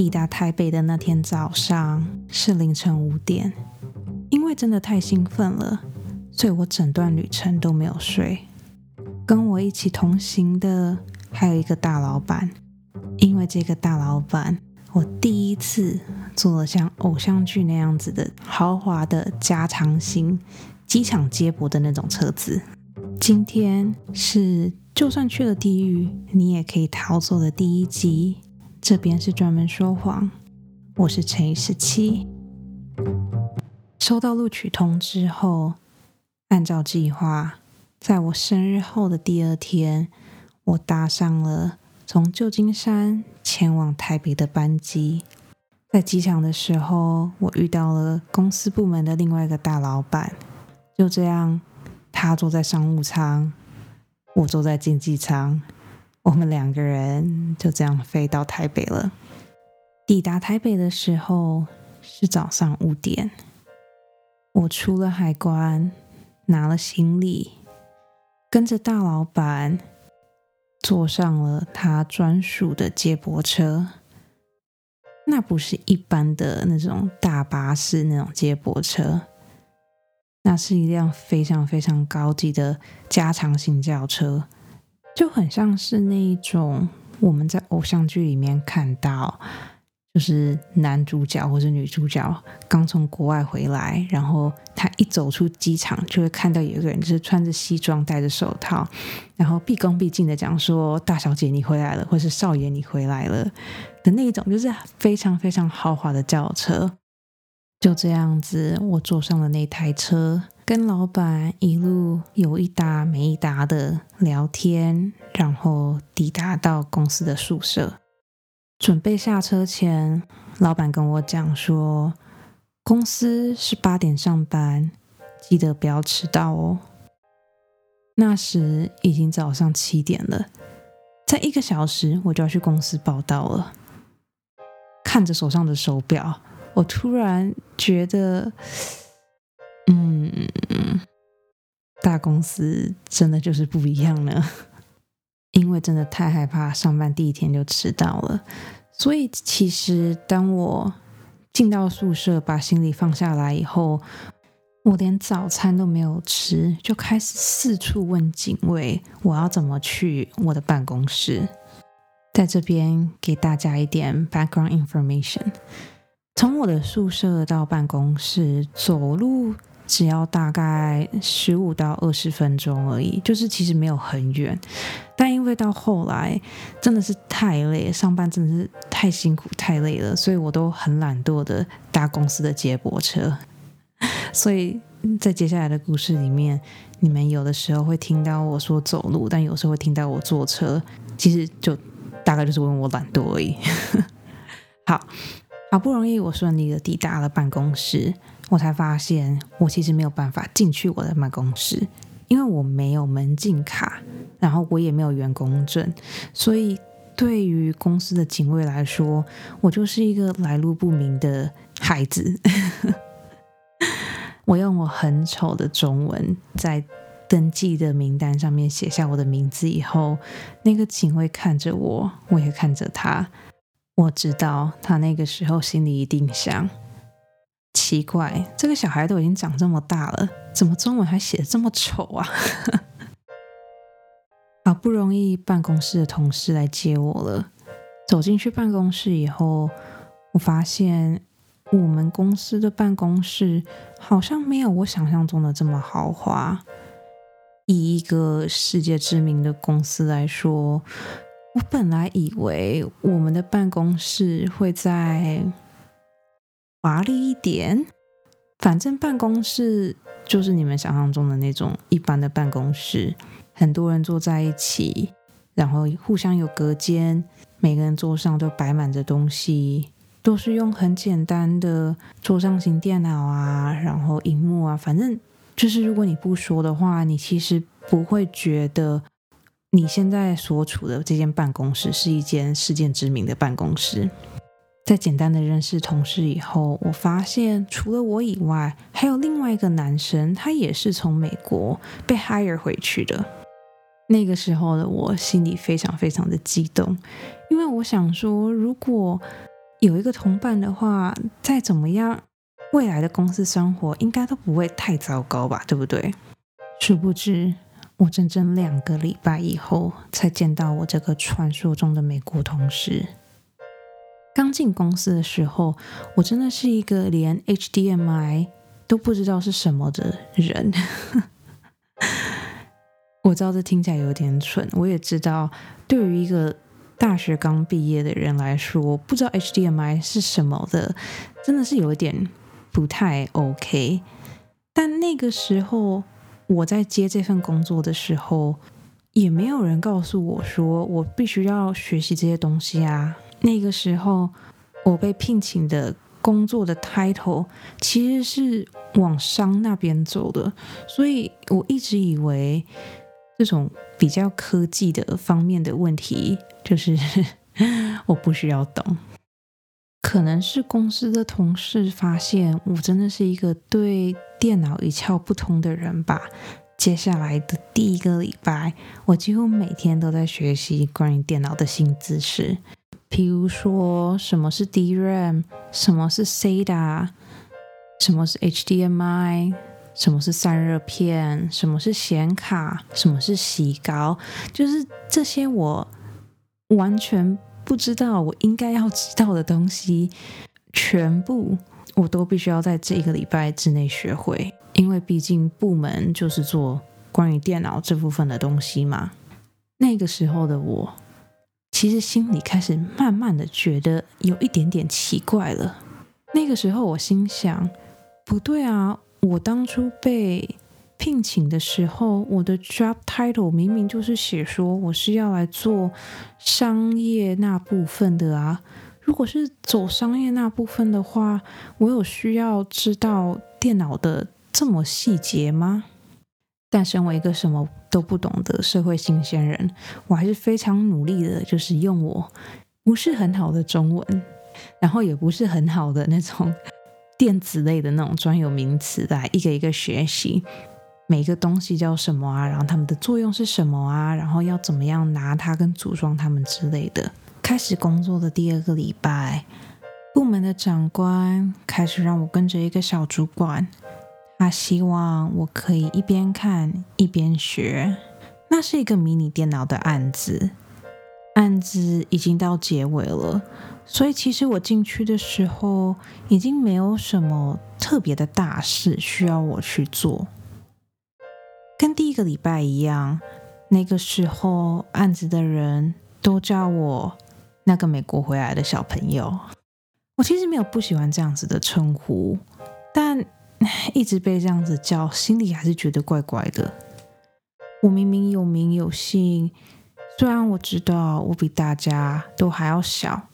抵达台北的那天早上是凌晨五点，因为真的太兴奋了，所以我整段旅程都没有睡。跟我一起同行的还有一个大老板，因为这个大老板，我第一次坐了像偶像剧那样子的豪华的加长型机场接驳的那种车子。今天是就算去了地狱，你也可以逃走的第一集。这边是专门说谎，我是乘以十七。收到录取通知后，按照计划，在我生日后的第二天，我搭上了从旧金山前往台北的班机。在机场的时候，我遇到了公司部门的另外一个大老板。就这样，他坐在商务舱，我坐在经济舱。我们两个人就这样飞到台北了。抵达台北的时候是早上五点，我出了海关，拿了行李，跟着大老板坐上了他专属的接驳车。那不是一般的那种大巴士那种接驳车，那是一辆非常非常高级的加长型轿车。就很像是那一种我们在偶像剧里面看到，就是男主角或者女主角刚从国外回来，然后他一走出机场，就会看到有一个人就是穿着西装、戴着手套，然后毕恭毕敬的讲说：“大小姐，你回来了，或是少爷，你回来了”的那一种，就是非常非常豪华的轿车。就这样子，我坐上了那台车。跟老板一路有一搭没一搭的聊天，然后抵达到公司的宿舍，准备下车前，老板跟我讲说，公司是八点上班，记得不要迟到哦。那时已经早上七点了，在一个小时我就要去公司报道了。看着手上的手表，我突然觉得。嗯，大公司真的就是不一样呢。因为真的太害怕上班第一天就迟到了，所以其实当我进到宿舍把行李放下来以后，我连早餐都没有吃，就开始四处问警卫我要怎么去我的办公室。在这边给大家一点 background information，从我的宿舍到办公室走路。只要大概十五到二十分钟而已，就是其实没有很远，但因为到后来真的是太累，上班真的是太辛苦太累了，所以我都很懒惰的搭公司的接驳车。所以在接下来的故事里面，你们有的时候会听到我说走路，但有时候会听到我坐车，其实就大概就是因为我懒惰而已。好，好不容易我顺利的抵达了办公室。我才发现，我其实没有办法进去我的办公室，因为我没有门禁卡，然后我也没有员工证，所以对于公司的警卫来说，我就是一个来路不明的孩子。我用我很丑的中文在登记的名单上面写下我的名字以后，那个警卫看着我，我也看着他，我知道他那个时候心里一定想。奇怪，这个小孩都已经长这么大了，怎么中文还写的这么丑啊？好不容易办公室的同事来接我了。走进去办公室以后，我发现我们公司的办公室好像没有我想象中的这么豪华。以一个世界知名的公司来说，我本来以为我们的办公室会在。华丽一点，反正办公室就是你们想象中的那种一般的办公室，很多人坐在一起，然后互相有隔间，每个人桌上都摆满着东西，都是用很简单的桌上型电脑啊，然后荧幕啊，反正就是如果你不说的话，你其实不会觉得你现在所处的这间办公室是一间世界知名的办公室。在简单的认识同事以后，我发现除了我以外，还有另外一个男生，他也是从美国被 hire 回去的。那个时候的我心里非常非常的激动，因为我想说，如果有一个同伴的话，再怎么样，未来的公司生活应该都不会太糟糕吧，对不对？殊不知，我整整两个礼拜以后才见到我这个传说中的美国同事。刚进公司的时候，我真的是一个连 HDMI 都不知道是什么的人。我知道这听起来有点蠢，我也知道，对于一个大学刚毕业的人来说，不知道 HDMI 是什么的，真的是有一点不太 OK。但那个时候我在接这份工作的时候，也没有人告诉我说我必须要学习这些东西啊。那个时候我被聘请的工作的 title 其实是往商那边走的，所以我一直以为这种比较科技的方面的问题。就是 我不需要懂，可能是公司的同事发现我真的是一个对电脑一窍不通的人吧。接下来的第一个礼拜，我几乎每天都在学习关于电脑的新知识，比如说什么是 DRAM，什么是 SATA，什么是 HDMI，什么是散热片，什么是显卡，什么是洗膏，就是这些我。完全不知道我应该要知道的东西，全部我都必须要在这一个礼拜之内学会，因为毕竟部门就是做关于电脑这部分的东西嘛。那个时候的我，其实心里开始慢慢的觉得有一点点奇怪了。那个时候我心想，不对啊，我当初被。聘请的时候，我的 job title 明明就是写说我是要来做商业那部分的啊。如果是走商业那部分的话，我有需要知道电脑的这么细节吗？但身为一个什么都不懂的社会新鲜人，我还是非常努力的，就是用我不是很好的中文，然后也不是很好的那种 电子类的那种专有名词来一个一个学习。每个东西叫什么啊？然后它们的作用是什么啊？然后要怎么样拿它跟组装它们之类的。开始工作的第二个礼拜，部门的长官开始让我跟着一个小主管，他希望我可以一边看一边学。那是一个迷你电脑的案子，案子已经到结尾了，所以其实我进去的时候已经没有什么特别的大事需要我去做。跟第一个礼拜一样，那个时候案子的人都叫我那个美国回来的小朋友。我其实没有不喜欢这样子的称呼，但 一直被这样子叫，心里还是觉得怪怪的。我明明有名有姓，虽然我知道我比大家都还要小，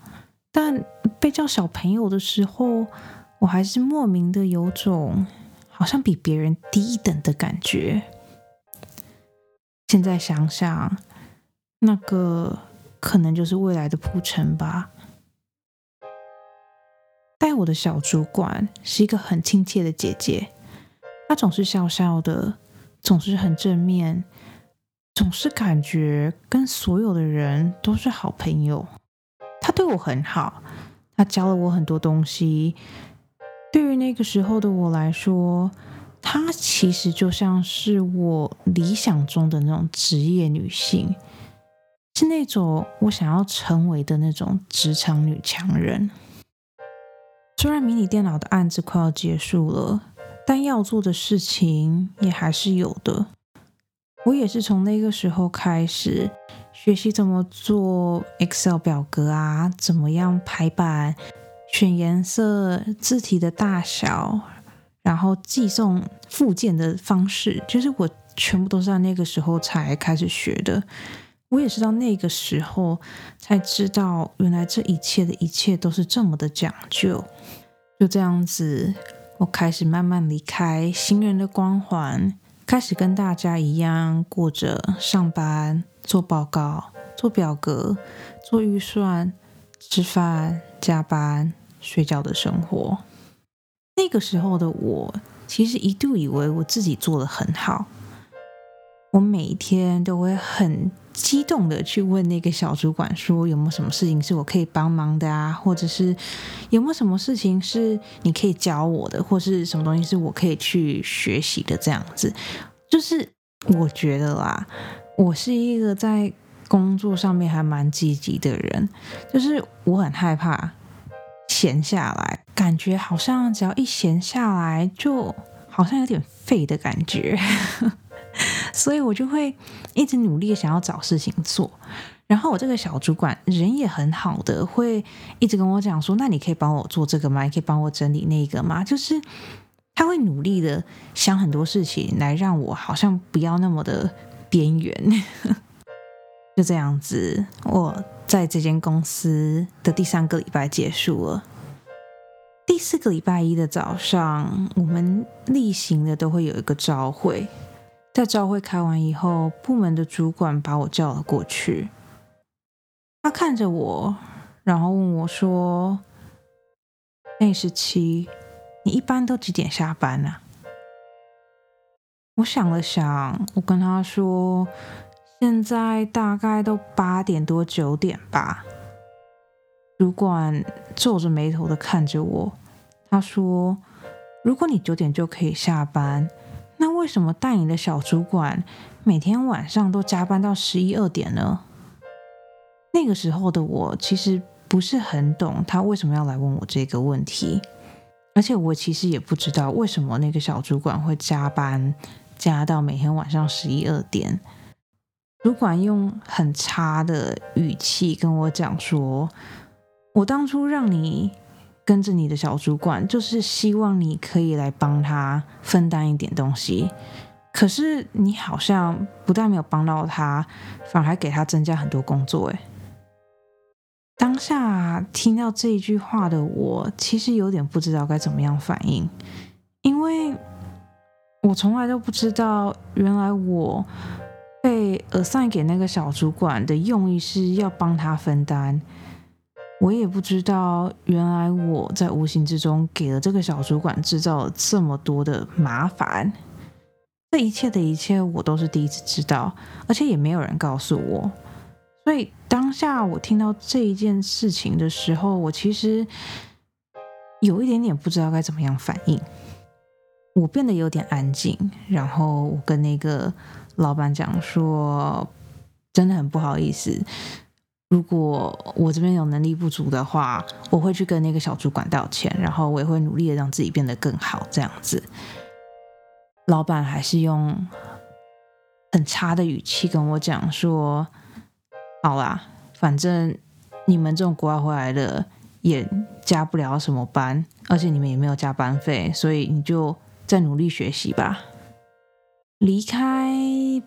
但被叫小朋友的时候，我还是莫名的有种好像比别人低一等的感觉。现在想想，那个可能就是未来的铺陈吧。带我的小主管是一个很亲切的姐姐，她总是笑笑的，总是很正面，总是感觉跟所有的人都是好朋友。她对我很好，她教了我很多东西。对于那个时候的我来说，她其实就像是我理想中的那种职业女性，是那种我想要成为的那种职场女强人。虽然迷你电脑的案子快要结束了，但要做的事情也还是有的。我也是从那个时候开始学习怎么做 Excel 表格啊，怎么样排版、选颜色、字体的大小。然后寄送附件的方式，就是我全部都是在那个时候才开始学的。我也是到那个时候才知道，原来这一切的一切都是这么的讲究。就这样子，我开始慢慢离开新人的光环，开始跟大家一样过着上班、做报告、做表格、做预算、吃饭、加班、睡觉的生活。那个时候的我，其实一度以为我自己做的很好。我每一天都会很激动的去问那个小主管说有没有什么事情是我可以帮忙的啊，或者是有没有什么事情是你可以教我的，或是什么东西是我可以去学习的这样子。就是我觉得啦，我是一个在工作上面还蛮积极的人，就是我很害怕闲下来，感觉好像只要一闲下来，就好像有点废的感觉。所以我就会一直努力想要找事情做，然后我这个小主管人也很好的，会一直跟我讲说：“那你可以帮我做这个吗？你可以帮我整理那个吗？”就是他会努力的想很多事情来让我好像不要那么的边缘。就这样子，我在这间公司的第三个礼拜结束了。第四个礼拜一的早上，我们例行的都会有一个朝会。在朝会开完以后，部门的主管把我叫了过去。他看着我，然后问我说：“那十七，你一般都几点下班呢？”我想了想，我跟他说：“现在大概都八点多九点吧。”主管皱着眉头的看着我，他说：“如果你九点就可以下班。”那为什么带你的小主管每天晚上都加班到十一二点呢？那个时候的我其实不是很懂他为什么要来问我这个问题，而且我其实也不知道为什么那个小主管会加班加到每天晚上十一二点。主管用很差的语气跟我讲说：“我当初让你。”跟着你的小主管，就是希望你可以来帮他分担一点东西。可是你好像不但没有帮到他，反而还给他增加很多工作。诶，当下听到这一句话的我，其实有点不知道该怎么样反应，因为我从来都不知道，原来我被耳塞给那个小主管的用意是要帮他分担。我也不知道，原来我在无形之中给了这个小主管制造了这么多的麻烦。这一切的一切，我都是第一次知道，而且也没有人告诉我。所以当下我听到这一件事情的时候，我其实有一点点不知道该怎么样反应。我变得有点安静，然后我跟那个老板讲说：“真的很不好意思。”如果我这边有能力不足的话，我会去跟那个小主管道歉，然后我也会努力的让自己变得更好。这样子，老板还是用很差的语气跟我讲说：“好啦，反正你们这种国外回来的也加不了什么班，而且你们也没有加班费，所以你就再努力学习吧。”离开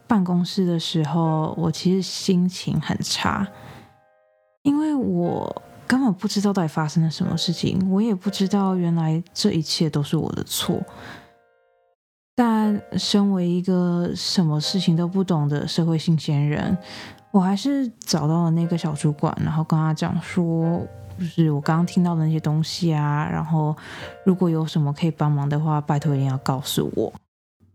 办公室的时候，我其实心情很差。因为我根本不知道到底发生了什么事情，我也不知道原来这一切都是我的错。但身为一个什么事情都不懂的社会新鲜人，我还是找到了那个小主管，然后跟他讲说，就是我刚刚听到的那些东西啊，然后如果有什么可以帮忙的话，拜托一定要告诉我。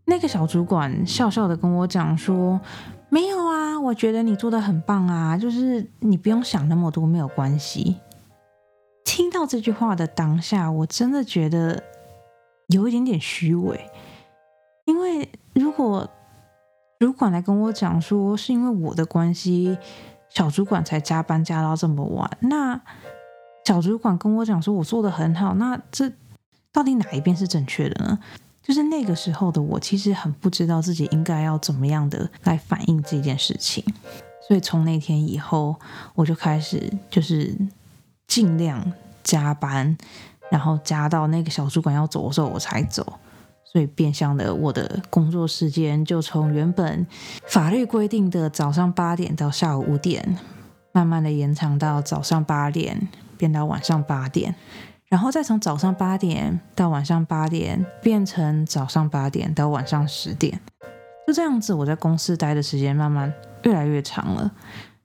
那个小主管笑笑的跟我讲说。没有啊，那我觉得你做的很棒啊，就是你不用想那么多，没有关系。听到这句话的当下，我真的觉得有一点点虚伪，因为如果主管来跟我讲说是因为我的关系，小主管才加班加到这么晚，那小主管跟我讲说我做的很好，那这到底哪一边是正确的呢？就是那个时候的我，其实很不知道自己应该要怎么样的来反应这件事情，所以从那天以后，我就开始就是尽量加班，然后加到那个小主管要走的时候我才走，所以变相的我的工作时间就从原本法律规定的早上八点到下午五点，慢慢的延长到早上八点变到晚上八点。然后再从早上八点到晚上八点，变成早上八点到晚上十点，就这样子，我在公司待的时间慢慢越来越长了。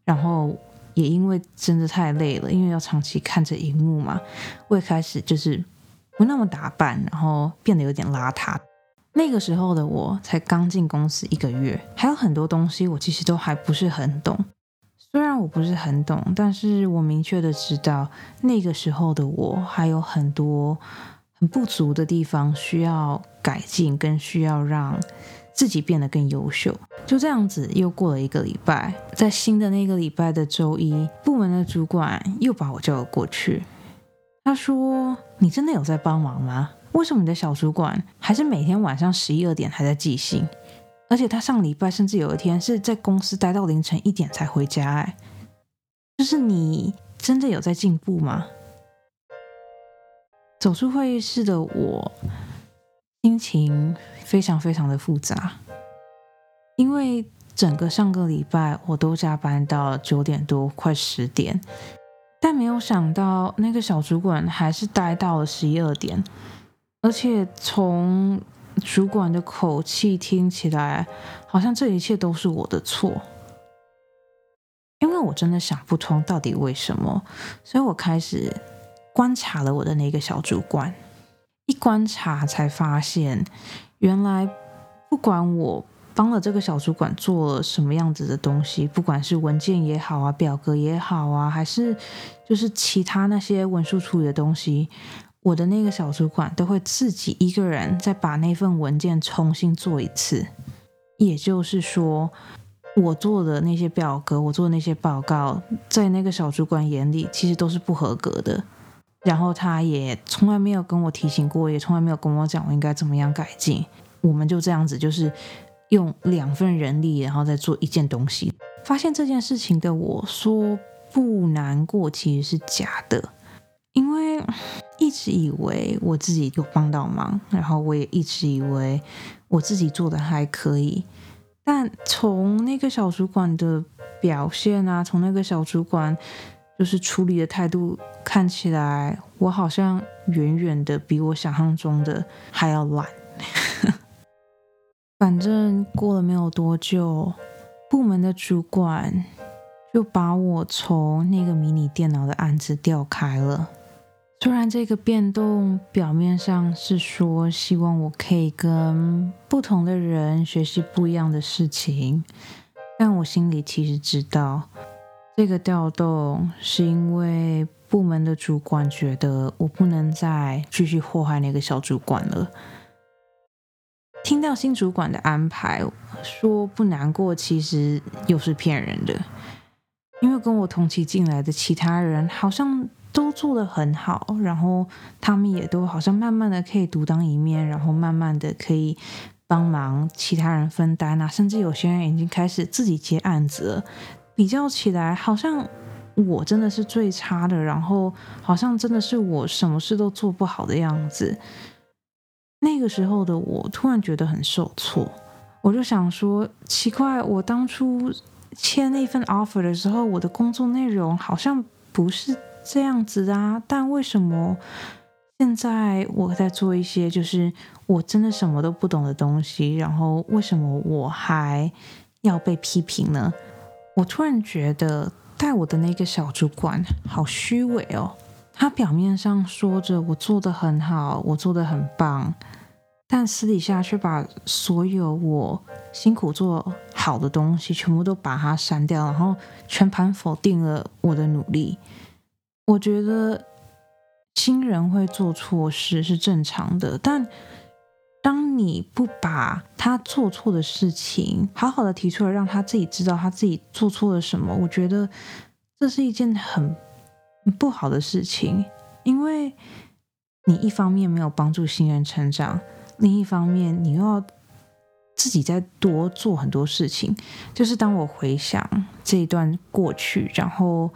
然后也因为真的太累了，因为要长期看着荧幕嘛，我也开始就是不那么打扮，然后变得有点邋遢。那个时候的我才刚进公司一个月，还有很多东西我其实都还不是很懂。虽然我不是很懂，但是我明确的知道那个时候的我还有很多很不足的地方需要改进，跟需要让自己变得更优秀。就这样子，又过了一个礼拜，在新的那个礼拜的周一，部门的主管又把我叫了过去。他说：“你真的有在帮忙吗？为什么你的小主管还是每天晚上十一二点还在寄信？而且他上礼拜甚至有一天是在公司待到凌晨一点才回家。哎，就是你真的有在进步吗？”走出会议室的我，心情非常非常的复杂。因为整个上个礼拜我都加班到九点多，快十点，但没有想到那个小主管还是待到了十一二点，而且从主管的口气听起来，好像这一切都是我的错。因为我真的想不通到底为什么，所以我开始观察了我的那个小主管，一观察才发现，原来不管我。帮了这个小主管做了什么样子的东西，不管是文件也好啊，表格也好啊，还是就是其他那些文书处理的东西，我的那个小主管都会自己一个人再把那份文件重新做一次。也就是说，我做的那些表格，我做的那些报告，在那个小主管眼里其实都是不合格的。然后他也从来没有跟我提醒过，也从来没有跟我讲我应该怎么样改进。我们就这样子，就是。用两份人力，然后再做一件东西。发现这件事情的我说不难过，其实是假的，因为一直以为我自己有帮到忙，然后我也一直以为我自己做的还可以。但从那个小主管的表现啊，从那个小主管就是处理的态度看起来，我好像远远的比我想象中的还要懒。反正过了没有多久，部门的主管就把我从那个迷你电脑的案子调开了。虽然这个变动表面上是说希望我可以跟不同的人学习不一样的事情，但我心里其实知道，这个调动是因为部门的主管觉得我不能再继续祸害那个小主管了。听到新主管的安排，说不难过，其实又是骗人的。因为跟我同期进来的其他人好像都做得很好，然后他们也都好像慢慢的可以独当一面，然后慢慢的可以帮忙其他人分担啊，甚至有些人已经开始自己接案子了。比较起来，好像我真的是最差的，然后好像真的是我什么事都做不好的样子。那个时候的我突然觉得很受挫，我就想说，奇怪，我当初签那份 offer 的时候，我的工作内容好像不是这样子啊，但为什么现在我在做一些就是我真的什么都不懂的东西，然后为什么我还要被批评呢？我突然觉得带我的那个小主管好虚伪哦。他表面上说着我做的很好，我做的很棒，但私底下却把所有我辛苦做好的东西全部都把它删掉，然后全盘否定了我的努力。我觉得新人会做错事是正常的，但当你不把他做错的事情好好的提出来，让他自己知道他自己做错了什么，我觉得这是一件很。不好的事情，因为你一方面没有帮助新人成长，另一方面你又要自己再多做很多事情。就是当我回想这一段过去，然后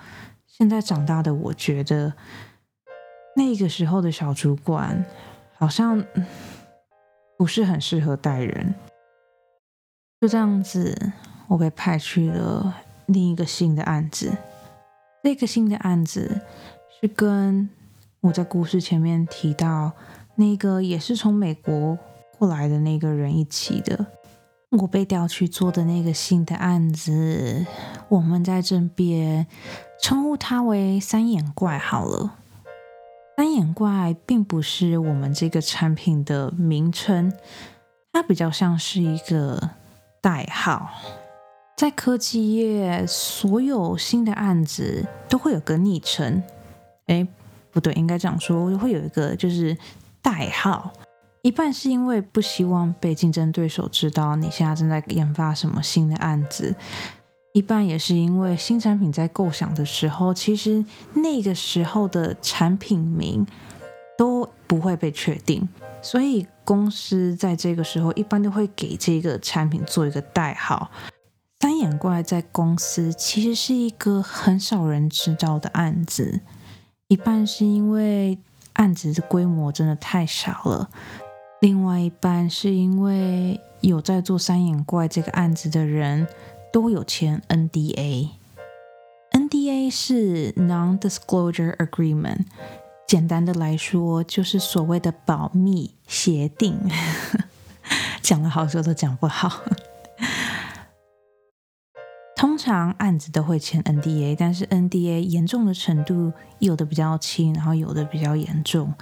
现在长大的，我觉得那个时候的小主管好像不是很适合带人。就这样子，我被派去了另一个新的案子。这个新的案子是跟我在故事前面提到那个也是从美国过来的那个人一起的。我被调去做的那个新的案子，我们在这边称呼他为“三眼怪”好了。三眼怪并不是我们这个产品的名称，它比较像是一个代号。在科技业，所有新的案子都会有个昵称，哎，不对，应该这样说，会有一个就是代号。一半是因为不希望被竞争对手知道你现在正在研发什么新的案子，一半也是因为新产品在构想的时候，其实那个时候的产品名都不会被确定，所以公司在这个时候一般都会给这个产品做一个代号。三眼怪在公司其实是一个很少人知道的案子，一半是因为案子的规模真的太小了。另外一半是因为有在做三眼怪这个案子的人都有签 NDA，NDA 是 Non-Disclosure Agreement，简单的来说就是所谓的保密协定，讲了好久都讲不好。通常案子都会签 NDA，但是 NDA 严重的程度有的比较轻，然后有的比较严重。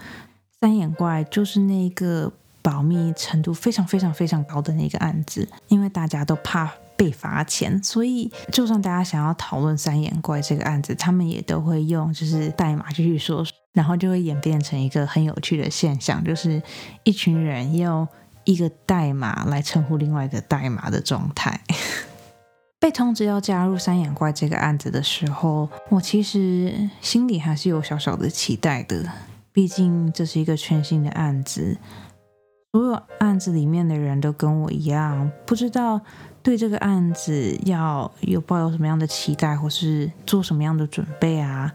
三眼怪就是那个。保密程度非常非常非常高的那个案子，因为大家都怕被罚钱，所以就算大家想要讨论三眼怪这个案子，他们也都会用就是代码继续说，然后就会演变成一个很有趣的现象，就是一群人用一个代码来称呼另外一个代码的状态。被通知要加入三眼怪这个案子的时候，我其实心里还是有小小的期待的，毕竟这是一个全新的案子。所有案子里面的人都跟我一样，不知道对这个案子要有抱有什么样的期待，或是做什么样的准备啊。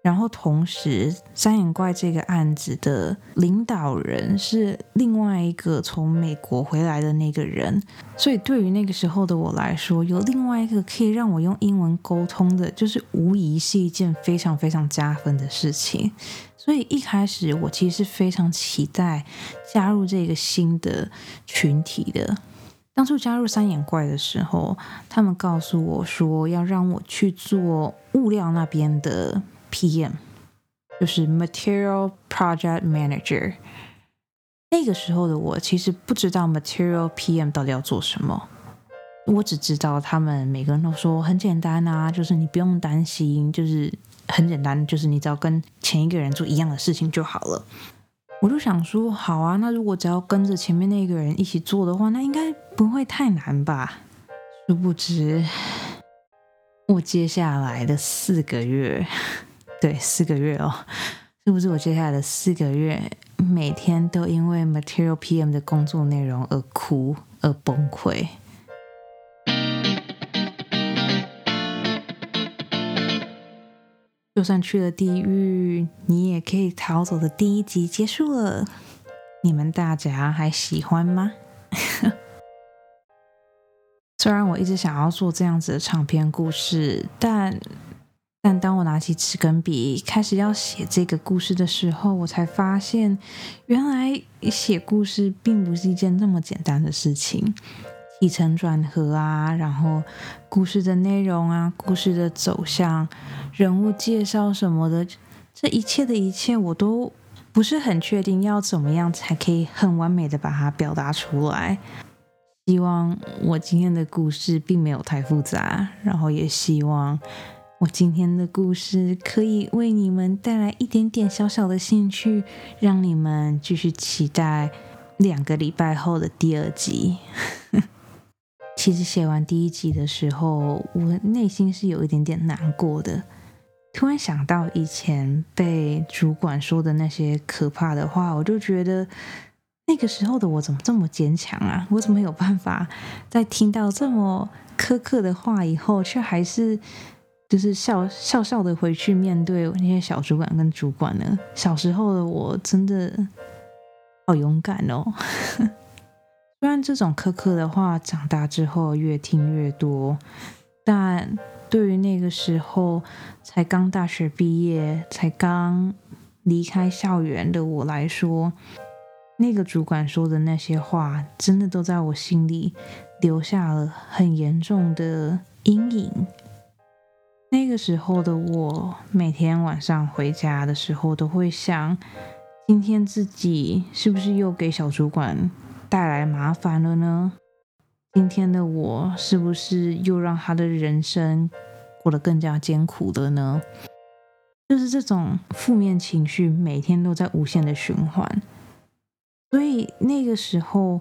然后同时，三眼怪这个案子的领导人是另外一个从美国回来的那个人，所以对于那个时候的我来说，有另外一个可以让我用英文沟通的，就是无疑是一件非常非常加分的事情。所以一开始我其实是非常期待加入这个新的群体的。当初加入三眼怪的时候，他们告诉我说要让我去做物料那边的。PM 就是 Material Project Manager。那个时候的我其实不知道 Material PM 到底要做什么，我只知道他们每个人都说很简单啊，就是你不用担心，就是很简单，就是你只要跟前一个人做一样的事情就好了。我就想说，好啊，那如果只要跟着前面那个人一起做的话，那应该不会太难吧？殊不知，我接下来的四个月。对，四个月哦，是不是我接下来的四个月每天都因为 Material PM 的工作内容而哭而崩溃？就算去了地狱，你也可以逃走的第一集结束了，你们大家还喜欢吗？虽然我一直想要做这样子的长篇故事，但。但当我拿起纸跟笔开始要写这个故事的时候，我才发现，原来写故事并不是一件那么简单的事情。起承转合啊，然后故事的内容啊，故事的走向，人物介绍什么的，这一切的一切，我都不是很确定要怎么样才可以很完美的把它表达出来。希望我今天的故事并没有太复杂，然后也希望。我今天的故事可以为你们带来一点点小小的兴趣，让你们继续期待两个礼拜后的第二集。其实写完第一集的时候，我内心是有一点点难过的。突然想到以前被主管说的那些可怕的话，我就觉得那个时候的我怎么这么坚强啊？我怎么有办法在听到这么苛刻的话以后，却还是？就是笑笑笑的回去面对那些小主管跟主管呢。小时候的我真的好勇敢哦。虽然这种苛刻的话长大之后越听越多，但对于那个时候才刚大学毕业、才刚离开校园的我来说，那个主管说的那些话，真的都在我心里留下了很严重的阴影。那个时候的我，每天晚上回家的时候，都会想，今天自己是不是又给小主管带来麻烦了呢？今天的我是不是又让他的人生过得更加艰苦了呢？就是这种负面情绪每天都在无限的循环。所以那个时候，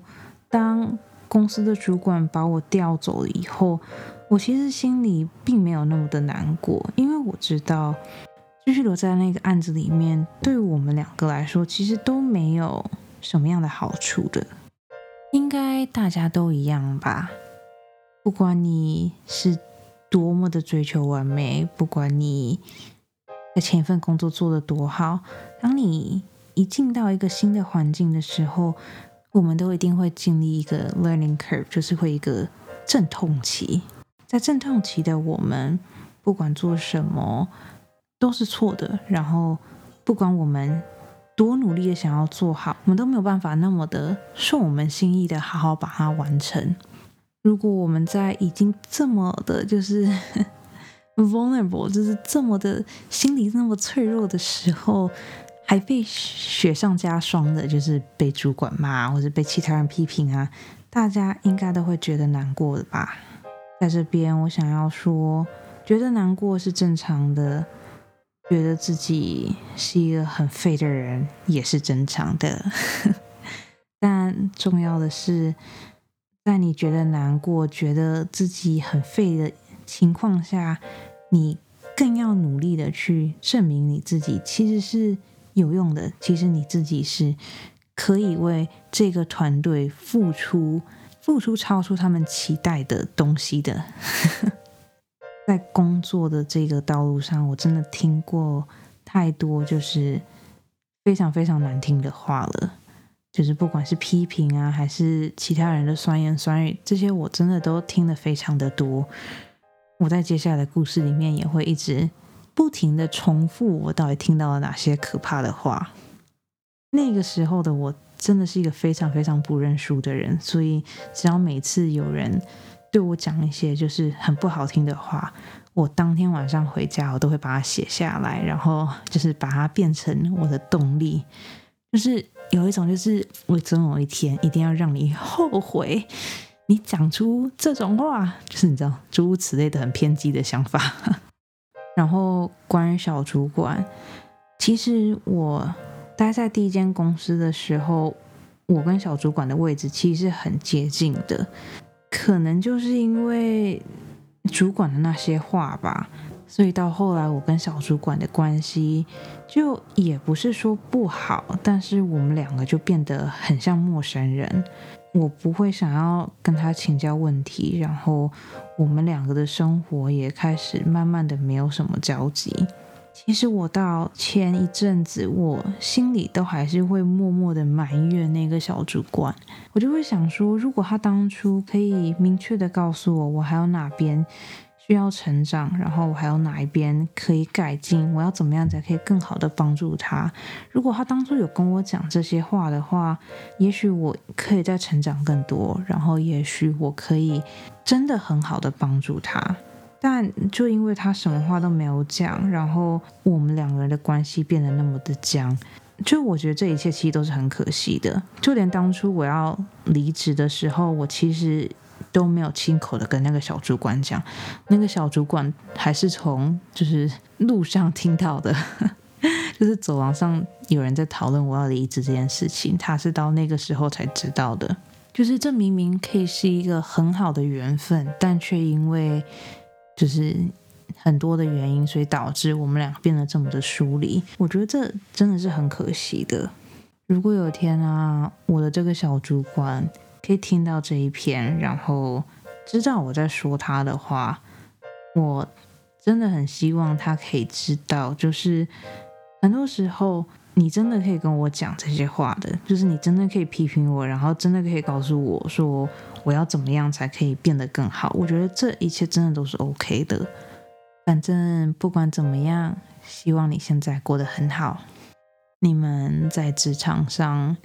当公司的主管把我调走了以后，我其实心里并没有那么的难过，因为我知道继续留在那个案子里面，对我们两个来说，其实都没有什么样的好处的。应该大家都一样吧？不管你是多么的追求完美，不管你在前一份工作做得多好，当你一进到一个新的环境的时候，我们都一定会经历一个 learning curve，就是会一个阵痛期。在阵痛期的我们，不管做什么都是错的。然后，不管我们多努力的想要做好，我们都没有办法那么的顺我们心意的好好把它完成。如果我们在已经这么的，就是 vulnerable，就是这么的心理那么脆弱的时候，还被雪上加霜的，就是被主管骂或者被其他人批评啊，大家应该都会觉得难过的吧。在这边，我想要说，觉得难过是正常的，觉得自己是一个很废的人也是正常的。但重要的是，在你觉得难过、觉得自己很废的情况下，你更要努力的去证明你自己其实是有用的。其实你自己是可以为这个团队付出。付出超出他们期待的东西的，在工作的这个道路上，我真的听过太多就是非常非常难听的话了。就是不管是批评啊，还是其他人的酸言酸语，这些我真的都听得非常的多。我在接下来的故事里面也会一直不停的重复，我到底听到了哪些可怕的话。那个时候的我。真的是一个非常非常不认输的人，所以只要每次有人对我讲一些就是很不好听的话，我当天晚上回家，我都会把它写下来，然后就是把它变成我的动力，就是有一种就是我总有一天一定要让你后悔，你讲出这种话，就是你知道诸如此类的很偏激的想法。然后关于小主管，其实我。待在第一间公司的时候，我跟小主管的位置其实是很接近的，可能就是因为主管的那些话吧，所以到后来我跟小主管的关系就也不是说不好，但是我们两个就变得很像陌生人。我不会想要跟他请教问题，然后我们两个的生活也开始慢慢的没有什么交集。其实我到前一阵子，我心里都还是会默默的埋怨那个小主管。我就会想说，如果他当初可以明确的告诉我，我还有哪边需要成长，然后我还有哪一边可以改进，我要怎么样才可以更好的帮助他。如果他当初有跟我讲这些话的话，也许我可以再成长更多，然后也许我可以真的很好的帮助他。但就因为他什么话都没有讲，然后我们两个人的关系变得那么的僵，就我觉得这一切其实都是很可惜的。就连当初我要离职的时候，我其实都没有亲口的跟那个小主管讲，那个小主管还是从就是路上听到的，就是走廊上有人在讨论我要离职这件事情，他是到那个时候才知道的。就是这明明可以是一个很好的缘分，但却因为。就是很多的原因，所以导致我们两个变得这么的疏离。我觉得这真的是很可惜的。如果有一天啊，我的这个小主管可以听到这一篇，然后知道我在说他的话，我真的很希望他可以知道，就是很多时候你真的可以跟我讲这些话的，就是你真的可以批评我，然后真的可以告诉我说。我要怎么样才可以变得更好？我觉得这一切真的都是 OK 的。反正不管怎么样，希望你现在过得很好。你们在职场上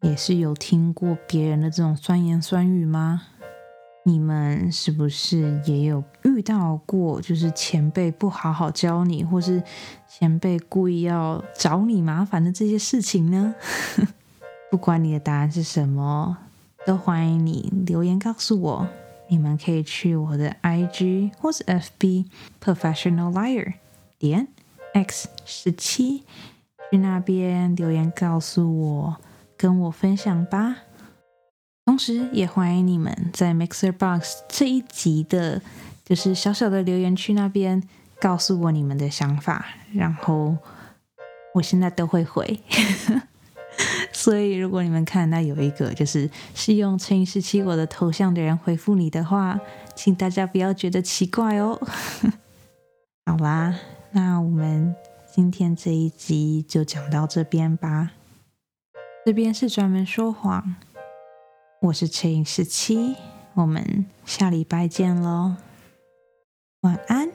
也是有听过别人的这种酸言酸语吗？你们是不是也有遇到过，就是前辈不好好教你，或是前辈故意要找你麻烦的这些事情呢？不管你的答案是什么。都欢迎你留言告诉我。你们可以去我的 IG 或是 FB Professional Liar 点 X 十七，去那边留言告诉我，跟我分享吧。同时，也欢迎你们在 Mixer Box 这一集的，就是小小的留言区那边告诉我你们的想法，然后我现在都会回。所以，如果你们看到有一个就是是用乘以十七我的头像的人回复你的话，请大家不要觉得奇怪哦。好啦，那我们今天这一集就讲到这边吧。这边是专门说谎，我是陈颖十七，我们下礼拜见喽，晚安。